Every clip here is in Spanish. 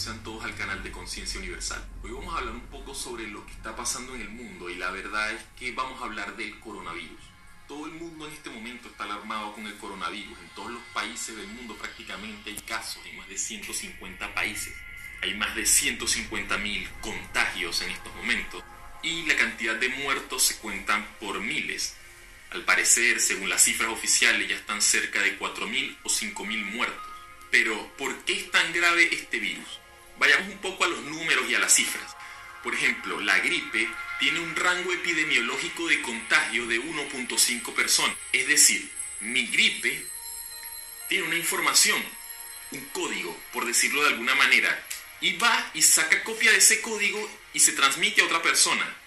sean todos al canal de Conciencia Universal. Hoy vamos a hablar un poco sobre lo que está pasando en el mundo y la verdad es que vamos a hablar del coronavirus. Todo el mundo en este momento está alarmado con el coronavirus. En todos los países del mundo prácticamente hay casos, en más de 150 países. Hay más de 150.000 contagios en estos momentos y la cantidad de muertos se cuentan por miles. Al parecer, según las cifras oficiales, ya están cerca de 4.000 o 5.000 muertos. Pero, ¿por qué es tan grave este virus? Vayamos un poco a los números y a las cifras. Por ejemplo, la gripe tiene un rango epidemiológico de contagio de 1.5 personas. Es decir, mi gripe tiene una información, un código, por decirlo de alguna manera, y va y saca copia de ese código y se transmite a otra persona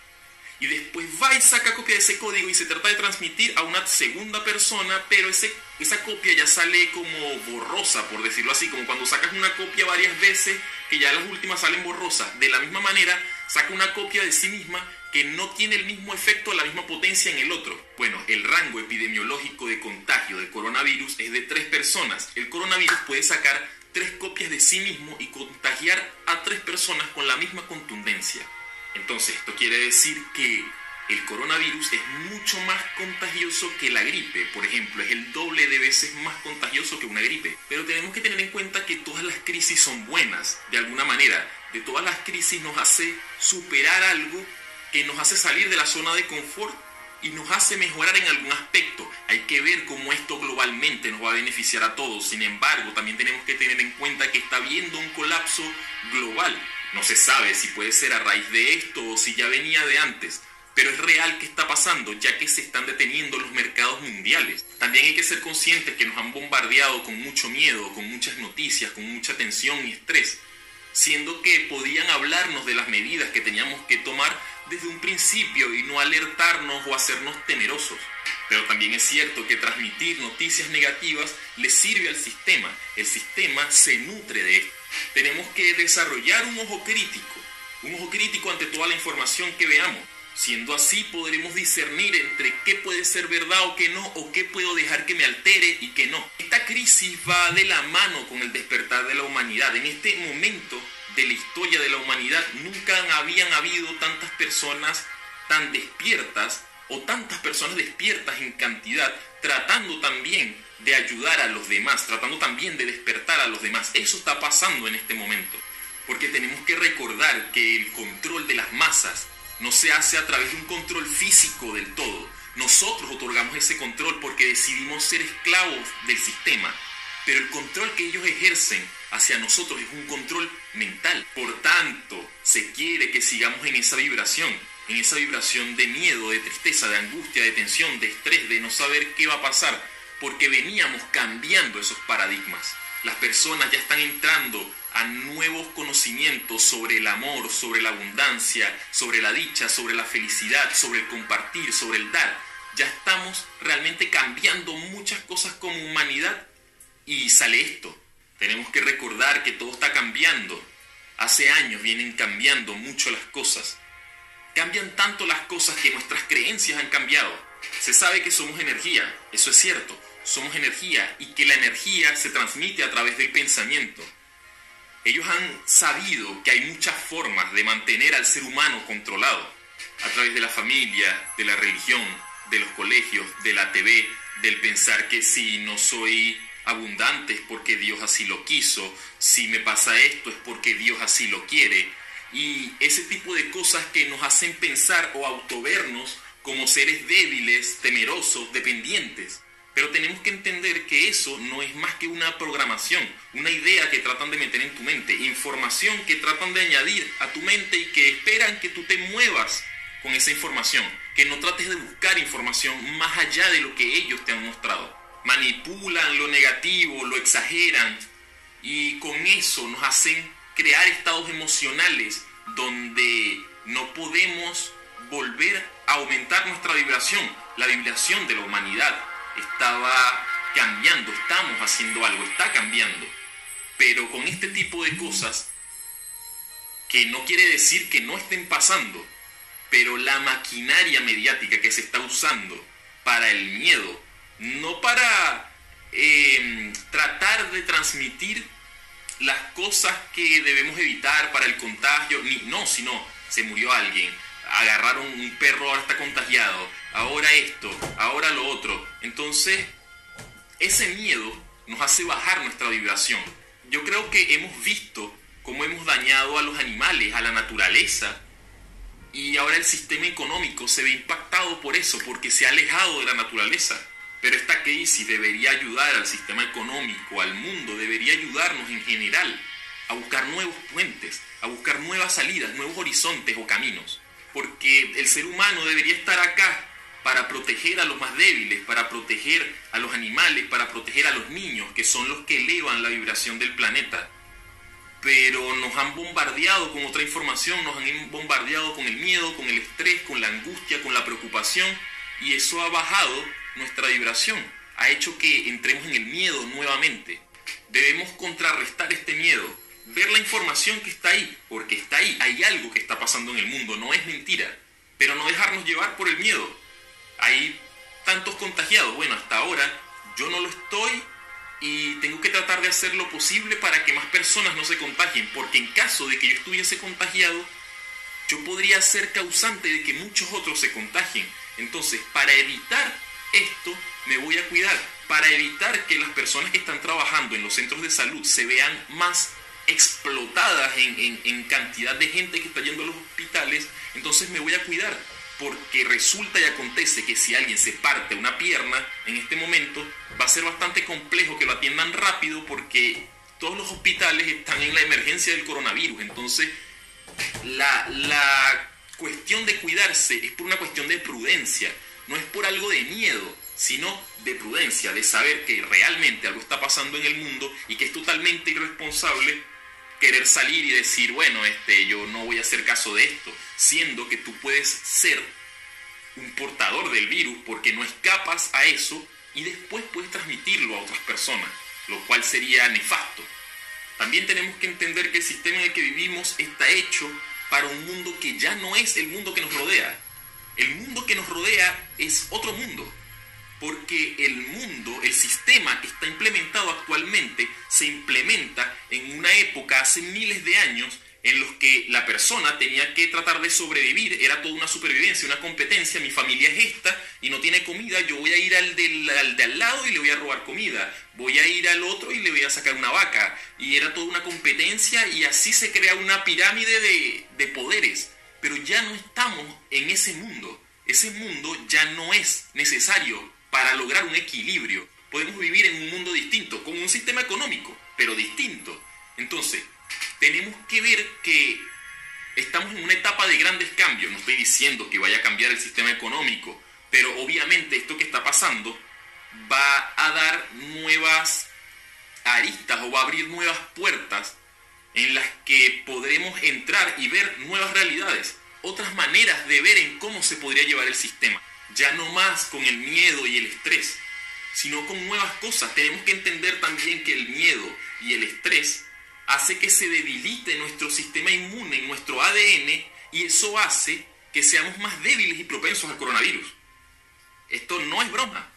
y después va y saca copia de ese código y se trata de transmitir a una segunda persona, pero ese, esa copia ya sale como borrosa, por decirlo así, como cuando sacas una copia varias veces que ya las últimas salen borrosas. De la misma manera, saca una copia de sí misma que no tiene el mismo efecto, la misma potencia en el otro. Bueno, el rango epidemiológico de contagio del coronavirus es de tres personas. El coronavirus puede sacar tres copias de sí mismo y contagiar a tres personas con la misma contundencia. Entonces, esto quiere decir que el coronavirus es mucho más contagioso que la gripe, por ejemplo, es el doble de veces más contagioso que una gripe. Pero tenemos que tener en cuenta que todas las crisis son buenas, de alguna manera. De todas las crisis nos hace superar algo que nos hace salir de la zona de confort y nos hace mejorar en algún aspecto. Hay que ver cómo esto globalmente nos va a beneficiar a todos. Sin embargo, también tenemos que tener en cuenta que está habiendo un colapso global no se sabe si puede ser a raíz de esto o si ya venía de antes, pero es real que está pasando ya que se están deteniendo los mercados mundiales. También hay que ser conscientes que nos han bombardeado con mucho miedo, con muchas noticias, con mucha tensión y estrés, siendo que podían hablarnos de las medidas que teníamos que tomar desde un principio y no alertarnos o hacernos temerosos. Pero también es cierto que transmitir noticias negativas le sirve al sistema. El sistema se nutre de esto tenemos que desarrollar un ojo crítico, un ojo crítico ante toda la información que veamos. Siendo así, podremos discernir entre qué puede ser verdad o qué no, o qué puedo dejar que me altere y qué no. Esta crisis va de la mano con el despertar de la humanidad. En este momento de la historia de la humanidad nunca habían habido tantas personas tan despiertas o tantas personas despiertas en cantidad, tratando también de ayudar a los demás, tratando también de despertar a los demás. Eso está pasando en este momento. Porque tenemos que recordar que el control de las masas no se hace a través de un control físico del todo. Nosotros otorgamos ese control porque decidimos ser esclavos del sistema. Pero el control que ellos ejercen hacia nosotros es un control mental. Por tanto, se quiere que sigamos en esa vibración, en esa vibración de miedo, de tristeza, de angustia, de tensión, de estrés, de no saber qué va a pasar porque veníamos cambiando esos paradigmas. Las personas ya están entrando a nuevos conocimientos sobre el amor, sobre la abundancia, sobre la dicha, sobre la felicidad, sobre el compartir, sobre el dar. Ya estamos realmente cambiando muchas cosas como humanidad y sale esto. Tenemos que recordar que todo está cambiando. Hace años vienen cambiando mucho las cosas. Cambian tanto las cosas que nuestras creencias han cambiado. Se sabe que somos energía, eso es cierto, somos energía y que la energía se transmite a través del pensamiento. Ellos han sabido que hay muchas formas de mantener al ser humano controlado, a través de la familia, de la religión, de los colegios, de la TV, del pensar que si no soy abundante es porque Dios así lo quiso, si me pasa esto es porque Dios así lo quiere, y ese tipo de cosas que nos hacen pensar o autovernos como seres débiles, temerosos, dependientes. Pero tenemos que entender que eso no es más que una programación, una idea que tratan de meter en tu mente, información que tratan de añadir a tu mente y que esperan que tú te muevas con esa información, que no trates de buscar información más allá de lo que ellos te han mostrado. Manipulan lo negativo, lo exageran y con eso nos hacen crear estados emocionales donde no podemos volver a aumentar nuestra vibración, la vibración de la humanidad estaba cambiando, estamos haciendo algo, está cambiando. Pero con este tipo de cosas, que no quiere decir que no estén pasando, pero la maquinaria mediática que se está usando para el miedo, no para em, tratar de transmitir las cosas que debemos evitar para el contagio, ni, no, sino se murió alguien, agarraron un perro, ahora está contagiado, ahora esto, ahora lo otro. Entonces, ese miedo nos hace bajar nuestra vibración. Yo creo que hemos visto cómo hemos dañado a los animales, a la naturaleza, y ahora el sistema económico se ve impactado por eso, porque se ha alejado de la naturaleza. Pero esta crisis debería ayudar al sistema económico, al mundo, debería ayudarnos en general a buscar nuevos puentes, a buscar nuevas salidas, nuevos horizontes o caminos. Porque el ser humano debería estar acá para proteger a los más débiles, para proteger a los animales, para proteger a los niños, que son los que elevan la vibración del planeta. Pero nos han bombardeado con otra información, nos han bombardeado con el miedo, con el estrés, con la angustia, con la preocupación, y eso ha bajado nuestra vibración, ha hecho que entremos en el miedo nuevamente. Debemos contrarrestar este miedo, ver la información que está ahí, porque está ahí, hay algo que está pasando en el mundo, no es mentira, pero no dejarnos llevar por el miedo. Hay tantos contagiados, bueno, hasta ahora yo no lo estoy y tengo que tratar de hacer lo posible para que más personas no se contagien, porque en caso de que yo estuviese contagiado, yo podría ser causante de que muchos otros se contagien. Entonces, para evitar esto, me voy a cuidar, para evitar que las personas que están trabajando en los centros de salud se vean más explotadas en, cantidad de gente que está yendo a los hospitales, entonces me voy a cuidar, porque resulta y acontece que si alguien se parte una pierna en este momento, va a ser bastante complejo que lo atiendan rápido porque todos los hospitales están en la emergencia del coronavirus, entonces la, cuestión de cuidarse es por una cuestión de prudencia, no es por algo de miedo, sino de prudencia, de saber que realmente algo está pasando en el mundo y que es totalmente irresponsable querer salir y decir, bueno, este, yo no voy a hacer caso de esto, siendo que tú puedes ser un portador del virus porque no escapas a eso y después puedes transmitirlo a otras personas, lo cual sería nefasto. También tenemos que entender que el sistema en el que vivimos está hecho para un mundo que ya no es el mundo que nos rodea. El mundo que nos rodea es otro mundo, porque el mundo, el sistema que está implementado actualmente, se implementa en una época hace miles de años en los que la persona tenía que tratar de sobrevivir, era toda una supervivencia, una competencia, mi familia es esta y no tiene comida, yo voy a ir al, del, de al lado y le voy a robar comida, voy a ir al otro y le voy a sacar una vaca, y era toda una competencia y así se crea una pirámide de, de poderes, pero ya no estamos en ese mundo, ese mundo ya no es necesario para lograr un equilibrio. Podemos vivir en un mundo distinto, con un sistema económico, pero distinto. Entonces, tenemos que ver que estamos en una etapa de grandes cambios. No estoy diciendo que vaya a cambiar el sistema económico, pero obviamente esto que está pasando va a dar nuevas aristas o va a abrir nuevas puertas en las que podremos entrar y ver nuevas realidades, otras maneras de ver en cómo se podría llevar el sistema ya no más con el miedo y el estrés, sino con nuevas cosas. Tenemos que entender también que el miedo y el estrés hace que se debilite nuestro sistema inmune, nuestro ADN, y eso hace que seamos más débiles y propensos al coronavirus. Esto no es broma.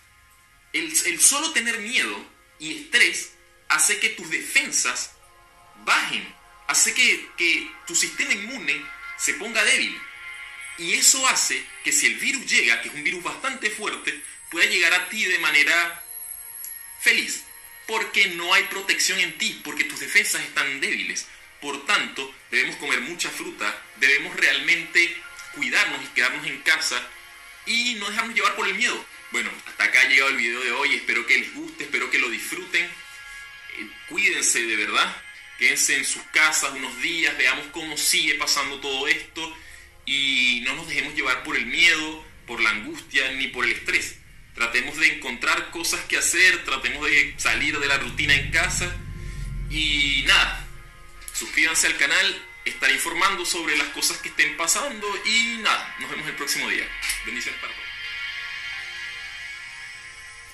El, solo tener miedo y estrés hace que tus defensas bajen, hace que tu sistema inmune se ponga débil. Y eso hace que si el virus llega, que es un virus bastante fuerte, pueda llegar a ti de manera feliz. Porque no hay protección en ti, porque tus defensas están débiles. Por tanto, debemos comer mucha fruta, debemos realmente cuidarnos y quedarnos en casa y no dejarnos llevar por el miedo. Bueno, hasta acá ha llegado el video de hoy, espero que les guste, espero que lo disfruten. Eh, cuídense de verdad, quédense en sus casas unos días, veamos cómo sigue pasando todo esto y no nos dejemos llevar por el miedo, por la angustia ni por el estrés. Tratemos de encontrar cosas que hacer, tratemos de salir de la rutina en casa y nada, suscríbanse al canal, estaré informando sobre las cosas que estén pasando y nada, nos vemos el próximo día. Bendiciones para todos.